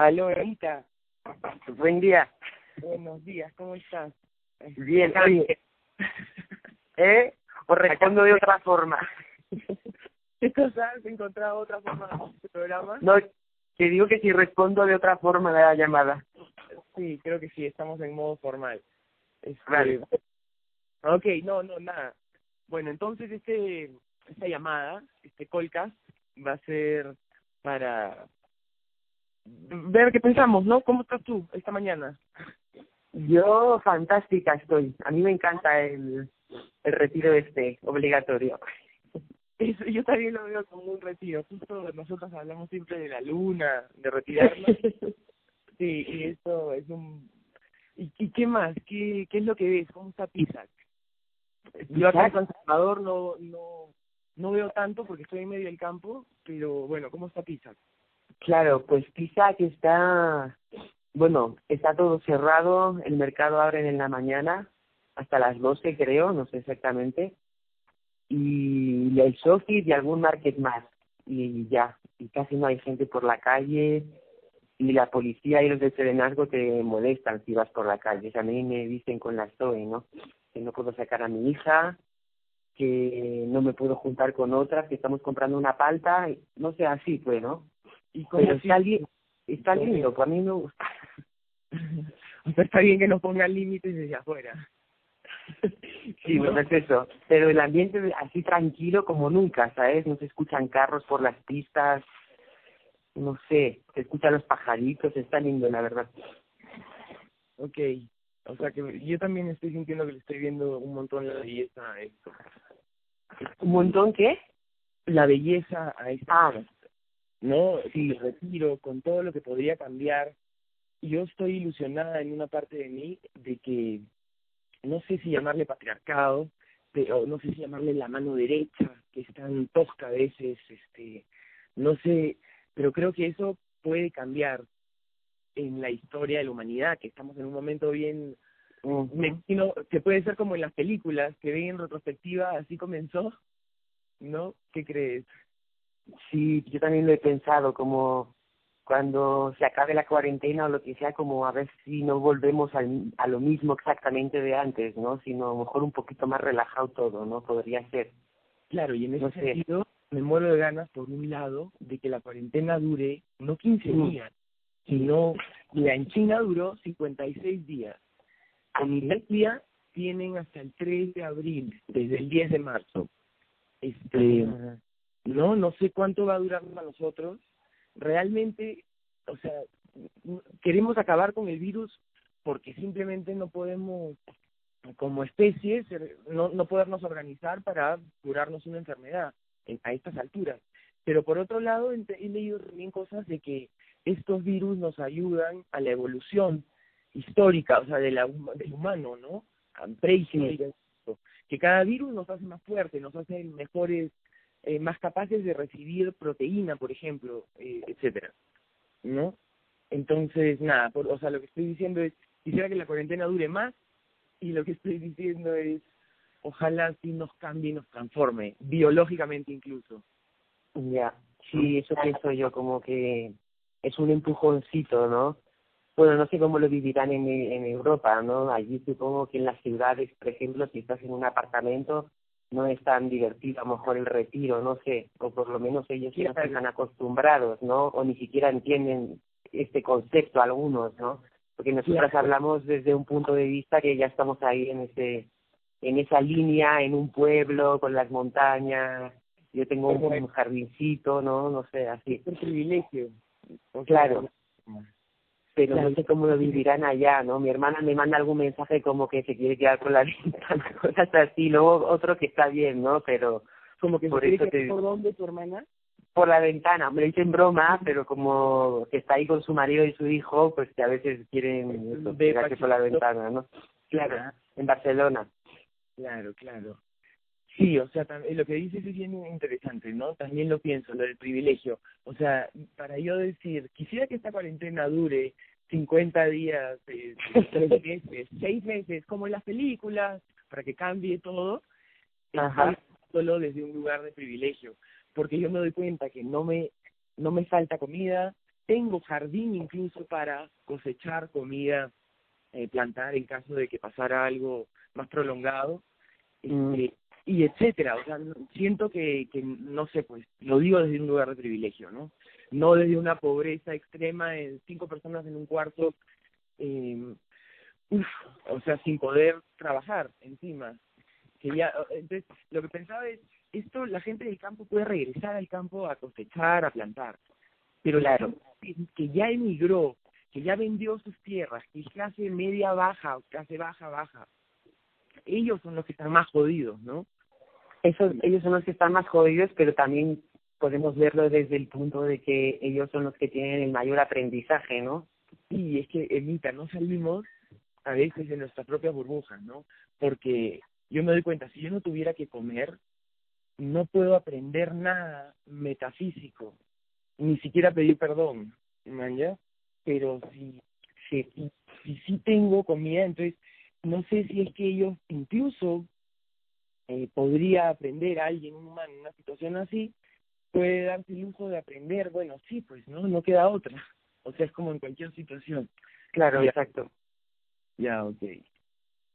Aló, Anita. Buen día. Buenos días, ¿cómo estás? Bien, oye. ¿Eh? ¿O respondo de otra forma? ¿Qué cosa? ¿Has encontrado otra forma de programa? No, te digo que si respondo de otra forma de la llamada. Sí, creo que sí, estamos en modo formal. Este, Vale. Ok, no, no, nada. Bueno, entonces este esta llamada, este callcast, va a ser para ver qué pensamos, ¿no? ¿Cómo estás tú esta mañana? Yo fantástica estoy. A mí me encanta el, el retiro este obligatorio. Eso, yo también lo veo como un retiro. Justo nosotros hablamos siempre de la luna, de retirarnos. Sí, y esto es un... ¿Y, y qué más? ¿Qué, ¿Qué es lo que ves? ¿Cómo está Pisac? Yo acá en San Salvador no, no, no veo tanto porque estoy en medio del campo, pero bueno, ¿cómo está Pisac? Claro, pues quizá que está, bueno, está todo cerrado, el mercado abre en la mañana hasta las 12 creo, no sé exactamente, y el Sofit y algún market más, y ya, y casi no hay gente por la calle, y la policía y los de Serenazgo te molestan si vas por la calle, a mí me dicen con la Zoe, ¿no? Que no puedo sacar a mi hija, que no me puedo juntar con otras, que estamos comprando una palta, no sé, así pues, ¿no? ¿Y cómo Pero si- está, li está lindo, pues a mí me gusta. O sea, está bien que no pongan límites desde afuera. Sí, bueno, es eso. Pero el ambiente así tranquilo como nunca, ¿sabes? No se escuchan carros por las pistas, no sé, se escuchan los pajaritos, está lindo, la verdad. Ok, o sea que yo también estoy sintiendo que le estoy viendo un montón la belleza a esto. ¿Un montón qué? La belleza a esto. Ah, ¿no? Sí, retiro, con todo lo que podría cambiar. Yo estoy ilusionada en una parte de mí de que, no sé si llamarle patriarcado, pero no sé si llamarle la mano derecha, que es tan tosca a veces, este, no sé, pero creo que eso puede cambiar en la historia de la humanidad, que estamos en un momento bien, me imagino que puede ser como en las películas, que ven en retrospectiva, así comenzó, ¿no? ¿Qué crees? Sí, yo también lo he pensado, como cuando se acabe la cuarentena o lo que sea, como a ver si no volvemos al, a lo mismo exactamente de antes, ¿no? Sino a lo mejor un poquito más relajado todo, ¿no? Podría ser. Claro, y en ese No sé. sentido me muero de ganas, por un lado, de que la cuarentena dure no 15 Mm. días, sino, mira, en China duró 56 días. En Italia tienen hasta el 3 de abril, desde el 10 de marzo. Este, no, no sé cuánto va a durar para nosotros. Realmente, o sea, queremos acabar con el virus porque simplemente no podemos, como especie, no, no podernos organizar para curarnos una enfermedad en- a estas alturas. Pero por otro lado, he leído también cosas de que estos virus nos ayudan a la evolución histórica, o sea, de la, del humano, ¿no? Prehistórica, que cada virus nos hace más fuertes, nos hace mejores eh, más capaces de recibir proteína, por ejemplo, eh, etcétera, ¿no? Entonces, nada, por, o sea, lo que estoy diciendo es, quisiera que la cuarentena dure más y lo que estoy diciendo es, ojalá sí nos cambie y nos transforme, biológicamente incluso. Ya, sí, eso pienso yo, como que es un empujoncito, ¿no? Bueno, no sé cómo lo vivirán en, en Europa, ¿no? Allí supongo que en las ciudades, por ejemplo, si estás en un apartamento, no es tan divertido a lo mejor el retiro, no sé, o por lo menos ellos no Claro. están acostumbrados, ¿no? O ni siquiera entienden este concepto algunos, ¿no? Porque nosotros Claro. hablamos desde un punto de vista que ya estamos ahí en ese en esa línea, en un pueblo, con las montañas, yo tengo un jardincito, ¿no? No sé, así. Es un privilegio. O sea, Claro. Pero Claro. no sé cómo lo vivirán allá, ¿no? Mi hermana me manda algún mensaje como que se quiere quedar con la ventana, cosas así. Luego otro que está bien, ¿no? Pero Como que por se eso quiere te- por dónde tu hermana. por la ventana, me lo dicen broma, pero como que está ahí con su marido y su hijo, pues que a veces quieren eso, tirarse por la ventana, ¿no? Claro, en Barcelona. Claro, claro. Sí, o sea, tam- lo que dices es bien interesante, ¿no? También lo pienso, lo del privilegio. O sea, para yo decir, quisiera que esta cuarentena dure 50 días, eh, tres meses, seis meses, como en las películas, para que cambie todo, Ajá. solo desde un lugar de privilegio, porque yo me doy cuenta que no me no me falta comida, tengo jardín incluso para cosechar comida, eh, plantar en caso de que pasara algo más prolongado, Mm. este, y etcétera. O sea, siento que, que, no sé, pues, lo digo desde un lugar de privilegio, ¿no? No desde una pobreza extrema en cinco personas en un cuarto, eh, uf, o sea, sin poder trabajar encima. Que ya, entonces, lo que pensaba es, esto la gente del campo puede regresar al campo a cosechar, a plantar, pero Claro. la gente que ya emigró, que ya vendió sus tierras, que es clase media baja, clase baja baja, ellos son los que están más jodidos, ¿no? Esos, ellos son los que están más jodidos, pero también podemos verlo desde el punto de que ellos son los que tienen el mayor aprendizaje, ¿no? Y es que, Emita, no salimos a veces de nuestras propias burbujas, ¿no? Porque yo me doy cuenta, si yo no tuviera que comer, no puedo aprender nada metafísico, ni siquiera pedir perdón, ¿man ya? Pero si, si, si, si tengo comida, entonces no sé si es que ellos incluso eh, podría aprender a alguien, un humano, en una situación así, puede darse el lujo de aprender, bueno, sí, pues, ¿no? No queda otra. O sea, es como en cualquier situación. Claro, Ya. exacto. Ya, ok.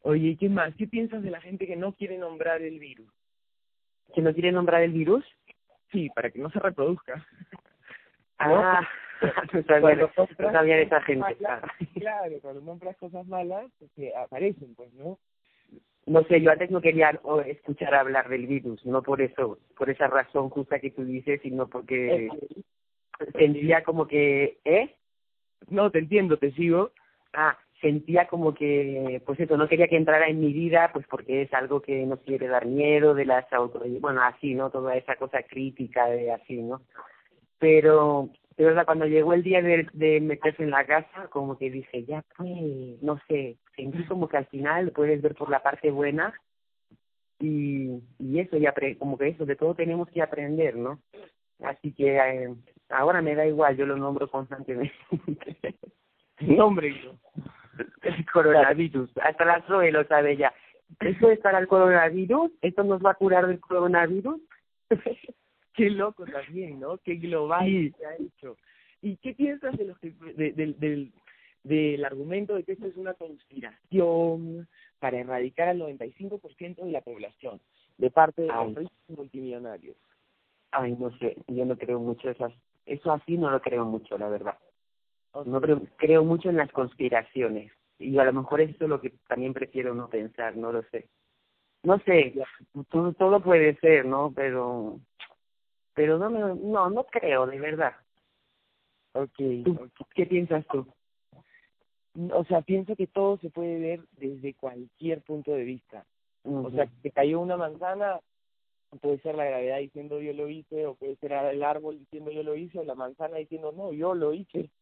Oye, ¿y ¿qué más? ¿Qué piensas de la gente que no quiere nombrar el virus? ¿Que no quiere nombrar el virus? Sí, para que no se reproduzca. Ah, no sabía, Cuando no esa gente. malas. Claro, cuando compras cosas malas, pues, que aparecen, pues, ¿no? No sé, yo antes no quería escuchar hablar del virus, no por eso, por esa razón justa que tú dices, sino porque sentía como que, ¿eh? No, te entiendo, te sigo. Ah, sentía como que, pues eso, no quería que entrara en mi vida, pues porque es algo que nos quiere dar miedo de las auto, bueno, así, ¿no? Toda esa cosa crítica de así, ¿no? Pero, de verdad, cuando llegó el día de, de meterse en la casa, como que dije, ya pues, no sé, sentí como que al final puedes ver por la parte buena y, y eso, y apre como que eso, de todo tenemos que aprender, ¿no? Así que eh, ahora me da igual, yo lo nombro constantemente. Nombre, el coronavirus. Hasta la Zoe lo sabe ya. ¿Esto es para el coronavirus? ¿Esto nos va a curar del coronavirus? Qué loco también, ¿no? Qué global Sí. se ha hecho. ¿Y qué piensas de los que, de, del del, del argumento de que esto es una conspiración para erradicar al 95% de la población de parte de Ay. los ricos multimillonarios? Ay, no sé, yo no creo mucho esas. Eso así no lo creo mucho, la verdad. No creo, creo mucho en las conspiraciones. Y a lo mejor eso es lo que también prefiero no pensar, no lo sé. No sé, todo, todo puede ser, ¿no? Pero pero no, no, no creo, de verdad. okay, ¿Tú. ¿Qué piensas tú? O sea, pienso que todo se puede ver desde cualquier punto de vista. O sea, que cayó una manzana, puede ser la gravedad diciendo yo lo hice, o puede ser el árbol diciendo yo lo hice, o la manzana diciendo no, yo lo hice.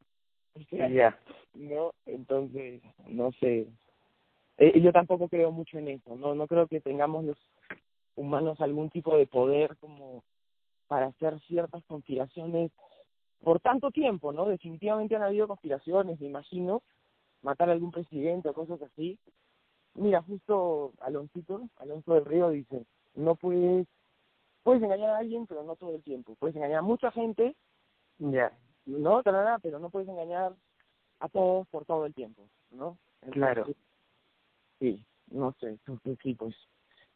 O sea. ¿no? Entonces, no sé. Eh, yo tampoco creo mucho en eso, ¿no? No creo que tengamos los humanos algún tipo de poder como para hacer ciertas conspiraciones por tanto tiempo, ¿no? Definitivamente han habido conspiraciones, me imagino, matar a algún presidente o cosas así. Mira, justo Aloncito, Alonso del Río dice, no puedes, puedes engañar a alguien, pero no todo el tiempo. Puedes engañar a mucha gente, Ya, no, tarara, pero no puedes engañar a todos por todo el tiempo, ¿no? Claro. Sí, no sé, entonces sí, pues.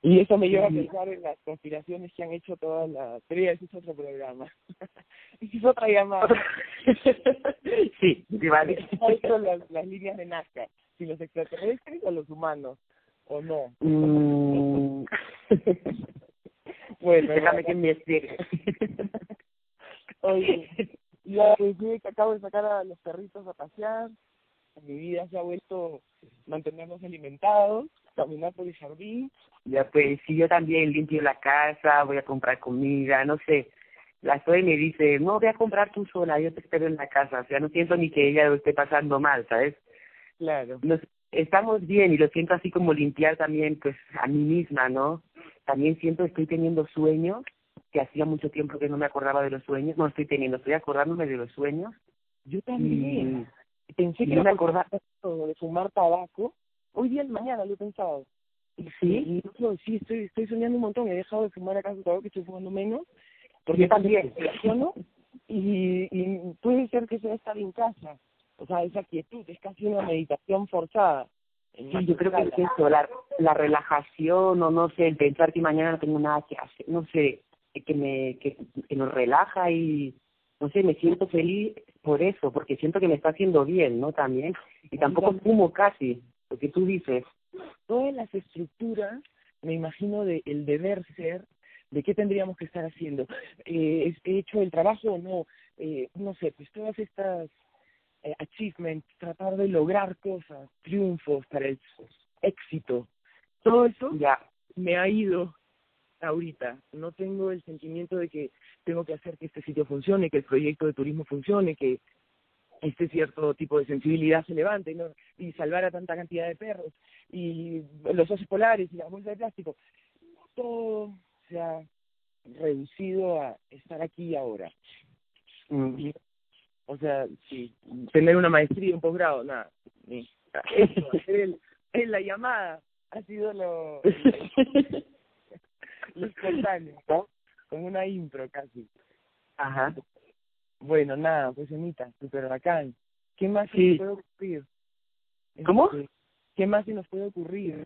Y eso me lleva a pensar en las conspiraciones que han hecho todas las... Pero ya, ese es otro programa. Es otra llamada. sí, sí, vale. Han hecho las, las líneas de Nazca. Si los extraterrestres o los humanos, o no. Mm, Bueno, déjame que investigue. Oye, ya sí, que acabo de sacar a los perritos a pasear. Mi vida se ha vuelto mantenernos alimentados, caminar por el jardín. Ya pues, si yo también limpio la casa, voy a comprar comida, no sé. La Zoe me dice, no, voy a comprar tú sola, yo te espero en la casa. O sea, no siento ni que ella lo esté pasando mal, ¿sabes? Claro. Nos, estamos bien y lo siento así como limpiar también, pues, a mí misma, ¿no? También siento que estoy teniendo sueños, que hacía mucho tiempo que no me acordaba de los sueños. No estoy teniendo, estoy acordándome de los sueños. Yo Y, también. Pensé que no me acordaba. de fumar tabaco. Hoy día en mañana lo he pensado. ¿Sí? Y no, sí, estoy, estoy soñando un montón. He dejado de fumar acaso tabaco, estoy fumando menos. Porque Yo también. relaciono y, y puede ser que sea estar en casa, o sea, esa quietud, es casi una meditación forzada. Sí, yo creo que es eso, la, la relajación o no sé, el pensar que mañana no tengo nada que hacer, no sé, que me que, que nos relaja y no sé, me siento feliz por eso, porque siento que me está haciendo bien, ¿no? También, y tampoco fumo casi, lo que tú dices. Todas las estructuras, me imagino, de el deber ser, de qué tendríamos que estar haciendo. Eh, ¿He hecho el trabajo o no? Eh, no sé, pues todas estas eh, achievements, tratar de lograr cosas, triunfos para el éxito, todo eso ya me ha ido ahorita. No tengo el sentimiento de que tengo que hacer que este sitio funcione, que el proyecto de turismo funcione, que este cierto tipo de sensibilidad se levante ¿no? y salvar a tanta cantidad de perros y los osos polares y las bolsas de plástico. Todo se ha reducido a estar aquí y ahora. mm, O sea, sí, tener una maestría, un posgrado, nada. Ni. Eso, hacer el, la llamada ha sido lo, lo espontáneo, ¿no? Como una intro casi. Ajá. Bueno, nada, pues Anita, super bacán. ¿Qué más se nos puede ocurrir? ¿Cómo? Este, ¿Qué más se nos puede ocurrir?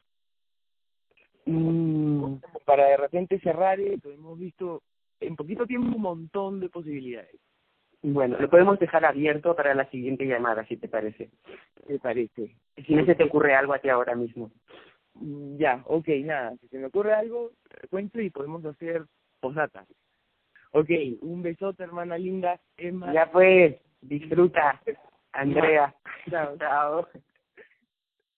Mm, Para de repente cerrar esto, hemos visto en poquito tiempo un montón de posibilidades, bueno, lo podemos dejar abierto para la siguiente llamada, si te parece. me parece. Si no se te ocurre algo a ti ahora mismo. Mm, Ya, ok, nada, si se me ocurre algo, cuento y podemos hacer posdata. Ok, un besote, hermana linda, Emma. Ya pues, disfruta, Andrea. Chao. Chao.